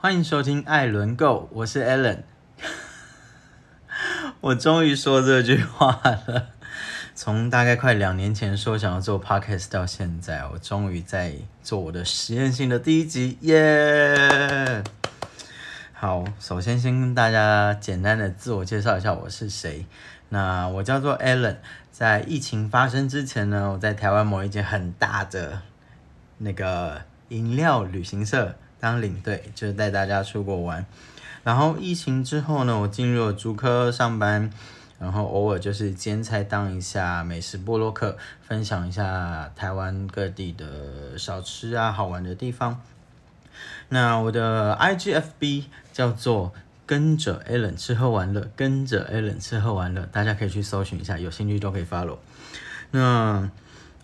欢迎收听艾伦 Go，我是 Alan。我终于说这句话了。从大概快两年前说想要做 podcast 到现在，我终于在做我的实验性的第一集，耶！好，首先先跟大家简单的自我介绍一下我是谁。那我叫做 Alan，在疫情发生之前呢，我在台湾某一间很大的那个饮料旅行社当领队，就是带大家出国玩。然后疫情之后呢，我进入了竹科上班。然后偶尔就是兼差当一下美食部落客，分享一下台湾各地的小吃啊，好玩的地方。那我的 IGFB 叫做跟着 Allen 吃喝玩乐，跟着 Allen 吃喝玩乐，大家可以去搜寻一下，有兴趣都可以 follow。那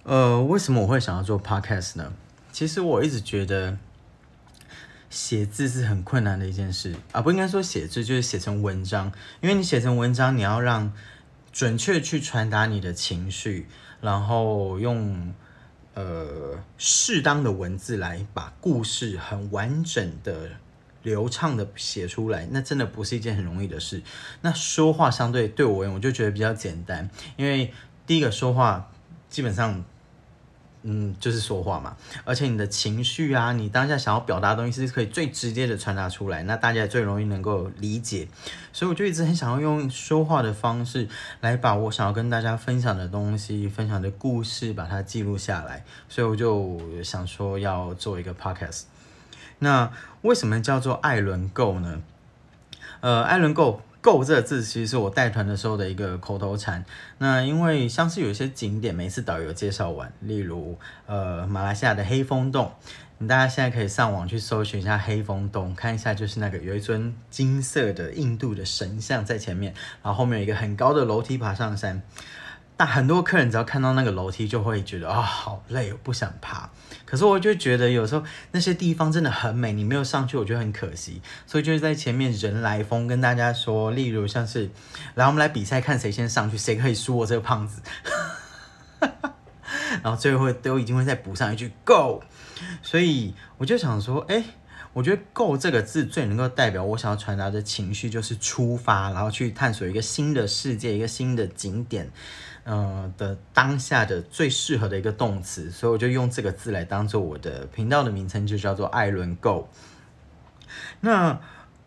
呃，为什么我会想要做 Podcast 呢？其实我一直觉得。写字是很困难的一件事啊，不应该说写字就是写成文章，因为你写成文章，你要让准确去传达你的情绪，然后用呃适当的文字来把故事很完整的、流畅的写出来，那真的不是一件很容易的事。那说话相对对我而言，我就觉得比较简单，因为第一个说话基本上。嗯，就是说话嘛，而且你的情绪啊，你当下想要表达的东西是可以最直接的传达出来，那大家最容易能够理解，所以我就一直很想要用说话的方式来把我想要跟大家分享的东西、分享的故事把它记录下来，所以我就想说要做一个 podcast。那为什么叫做艾伦 Go 呢？呃，艾伦 Go。够这个字其实是我带团的时候的一个口头禅。那因为像是有一些景点，每次导游介绍完，例如呃马来西亚的黑风洞，你大家现在可以上网去搜寻一下黑风洞，看一下就是那个有一尊金色的印度的神像在前面，然后后面有一个很高的楼梯爬上山。但很多客人只要看到那个楼梯，就会觉得啊好累，我不想爬。可是我就觉得有时候那些地方真的很美，你没有上去，我觉得很可惜。所以就是在前面人来疯跟大家说，例如像是来我们来比赛，看谁先上去，谁可以输我这个胖子。然后最后都已经会再补上一句 Go。所以我就想说，哎。我觉得“够”这个字最能够代表我想要传达的情绪，就是出发，然后去探索一个新的世界、一个新的景点，呃的当下的最适合的一个动词，所以我就用这个字来当做我的频道的名称，就叫做艾伦 Go。那，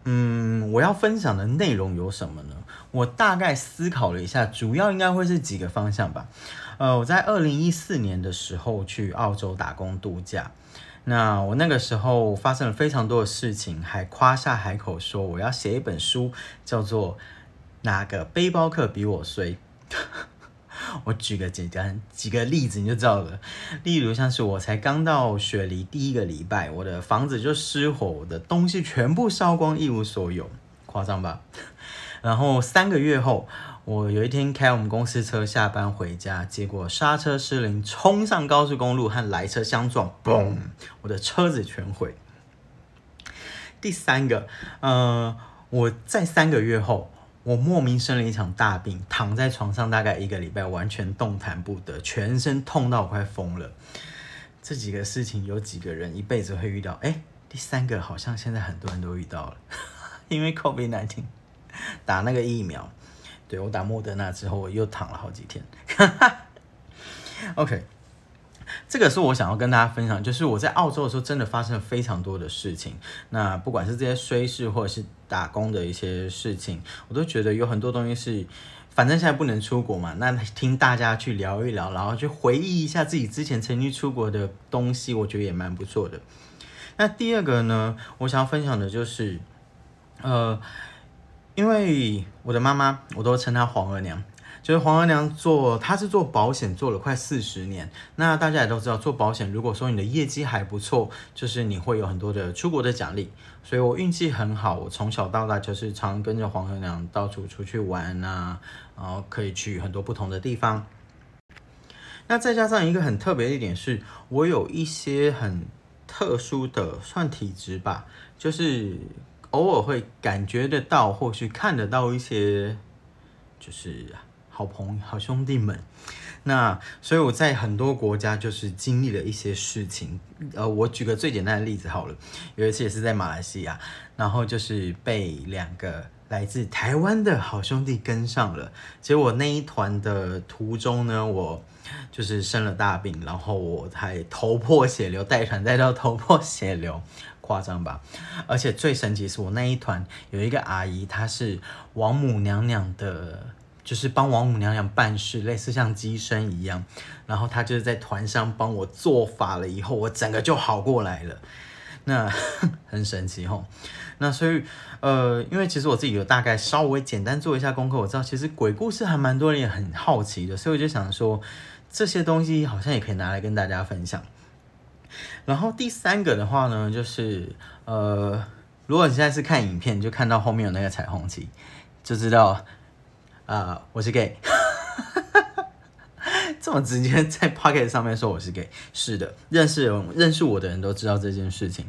嗯，我要分享的内容有什么呢？我大概思考了一下，主要应该会是几个方向吧。呃，我在二零一四年的时候去澳洲打工度假。那我那个时候发生了非常多的事情，还夸下海口说我要写一本书，叫做《哪个背包客比我衰》。我举个简单几个例子你就知道了，例如像是我才刚到雪梨第一个礼拜，我的房子就失火，我的东西全部烧光，一无所有，夸张吧？然后三个月后。我有一天开我们公司车下班回家，结果刹车失灵，冲上高速公路和来车相撞，嘣！我的车子全毁。第三个，呃，我在三个月后，我莫名生了一场大病，躺在床上大概一个礼拜，完全动弹不得，全身痛到我快疯了。这几个事情有几个人一辈子会遇到？哎，第三个好像现在很多人都遇到了，因为 COVID-19 打那个疫苗。对我打莫德纳之后，我又躺了好几天。OK，这个是我想要跟大家分享，就是我在澳洲的时候，真的发生了非常多的事情。那不管是这些衰事，或者是打工的一些事情，我都觉得有很多东西是，反正现在不能出国嘛，那听大家去聊一聊，然后去回忆一下自己之前曾经出国的东西，我觉得也蛮不错的。那第二个呢，我想要分享的就是，呃。因为我的妈妈，我都称她黄额娘，就是黄额娘做，她是做保险做了快四十年。那大家也都知道，做保险如果说你的业绩还不错，就是你会有很多的出国的奖励。所以我运气很好，我从小到大就是常跟着黄额娘到处出去玩啊，然后可以去很多不同的地方。那再加上一个很特别的一点是，我有一些很特殊的算体质吧，就是。偶尔会感觉得到，或许看得到一些，就是好朋友、好兄弟们。那所以我在很多国家就是经历了一些事情。呃，我举个最简单的例子好了，有一次也是在马来西亚，然后就是被两个来自台湾的好兄弟跟上了。结果那一团的途中呢，我就是生了大病，然后我还头破血流，带团带到头破血流。夸张吧，而且最神奇是我那一团有一个阿姨，她是王母娘娘的，就是帮王母娘娘办事，类似像机身一样。然后她就是在团上帮我做法了，以后我整个就好过来了。那 很神奇吼。那所以呃，因为其实我自己有大概稍微简单做一下功课，我知道其实鬼故事还蛮多人也很好奇的，所以我就想说这些东西好像也可以拿来跟大家分享。然后第三个的话呢，就是呃，如果你现在是看影片，就看到后面有那个彩虹旗，就知道啊，我是 gay。这么直接在 Pocket 上面说我是 gay，是的，认识认识我的人都知道这件事情。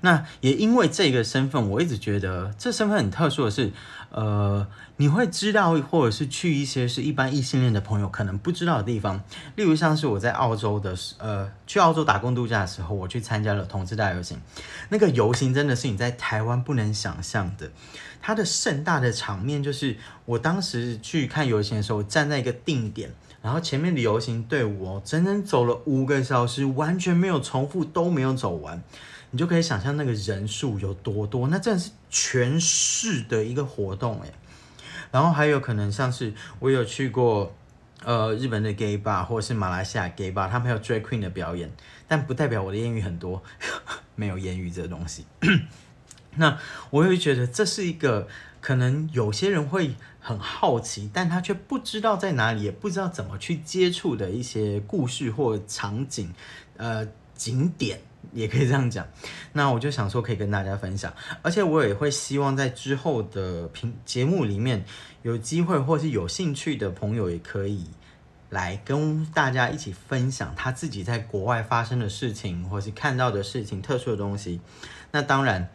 那也因为这个身份，我一直觉得这身份很特殊的是，呃。你会知道，或者是去一些是一般异性恋的朋友可能不知道的地方，例如像是我在澳洲的时，呃，去澳洲打工度假的时候，我去参加了同志大游行。那个游行真的是你在台湾不能想象的，它的盛大的场面就是我当时去看游行的时候，站在一个定点，然后前面的游行队伍哦整整走了五个小时，完全没有重复，都没有走完，你就可以想象那个人数有多多，那真的是全市的一个活动，诶。然后还有可能像是我有去过，呃，日本的 gay bar 或者是马来西亚 gay bar，他们有 drag queen 的表演，但不代表我的艳遇很多，没有艳遇这个东西。那我会觉得这是一个可能有些人会很好奇，但他却不知道在哪里，也不知道怎么去接触的一些故事或场景，呃，景点。也可以这样讲，那我就想说可以跟大家分享，而且我也会希望在之后的频节目里面有机会或是有兴趣的朋友也可以来跟大家一起分享他自己在国外发生的事情，或是看到的事情、特殊的东西。那当然，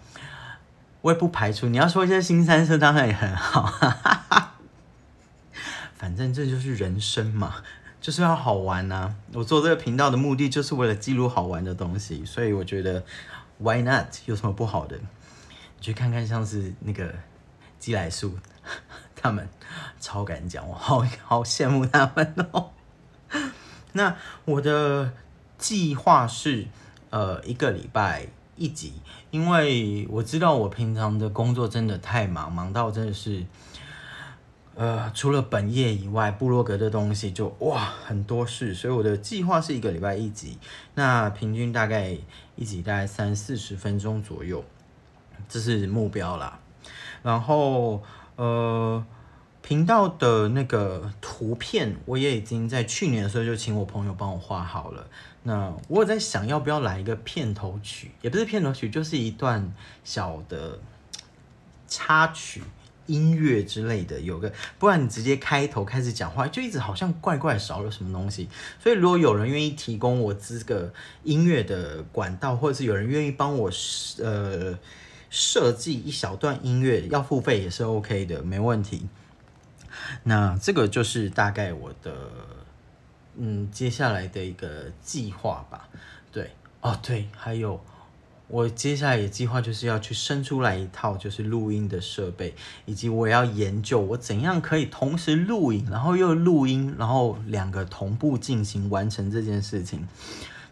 我也不排除你要说一些新三色，当然也很好，反正这就是人生嘛。就是要好玩呐！我做这个频道的目的就是为了记录好玩的东西，所以我觉得 Why not？有什么不好的？你去看看像是那个基来树，他们超敢讲，我好好羡慕他们哦。那我的计划是呃一个礼拜一集，因为我知道我平常的工作真的太忙，忙到真的是。呃，除了本业以外，部落格的东西就哇很多事，所以我的计划是一个礼拜一集，那平均大概一集大概三四十分钟左右，这是目标啦。然后呃，频道的那个图片我也已经在去年的时候就请我朋友帮我画好了。那我有在想要不要来一个片头曲，也不是片头曲，就是一段小的插曲。音乐之类的有个，不然你直接开头开始讲话，就一直好像怪怪少了什么东西。所以如果有人愿意提供我这个音乐的管道，或者是有人愿意帮我呃设计一小段音乐，要付费也是 OK 的，没问题。那这个就是大概我的嗯接下来的一个计划吧。对，哦对，还有。我接下来的计划就是要去生出来一套就是录音的设备，以及我要研究我怎样可以同时录影，然后又录音，然后两个同步进行完成这件事情。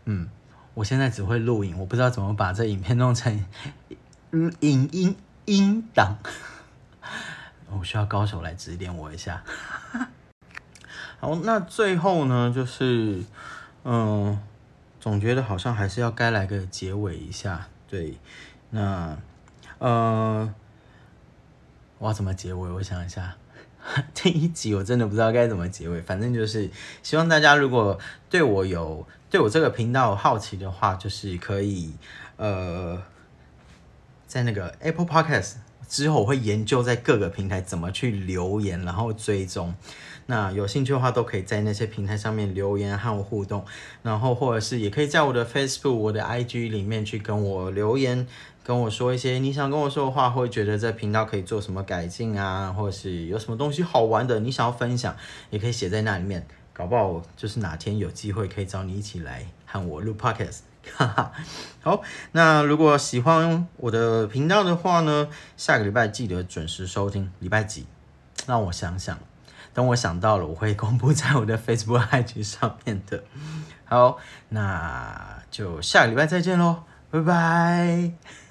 嗯，我现在只会录影，我不知道怎么把这影片弄成 嗯影音音档，我需要高手来指点我一下。好，那最后呢，就是嗯。总觉得好像还是要该来个结尾一下，对，那呃，我要怎么结尾？我想一下，第一集我真的不知道该怎么结尾，反正就是希望大家如果对我有对我这个频道好奇的话，就是可以呃，在那个 Apple Podcast 之后我会研究在各个平台怎么去留言，然后追踪。那有兴趣的话，都可以在那些平台上面留言和我互动，然后或者是也可以在我的 Facebook、我的 IG 里面去跟我留言，跟我说一些你想跟我说的话，或觉得这频道可以做什么改进啊，或者是有什么东西好玩的，你想要分享，也可以写在那里面。搞不好就是哪天有机会可以找你一起来和我录 Podcast。哈哈，好，那如果喜欢我的频道的话呢，下个礼拜记得准时收听。礼拜几？让我想想。等我想到了，我会公布在我的 Facebook IG 上面的。好，那就下个礼拜再见喽，拜拜。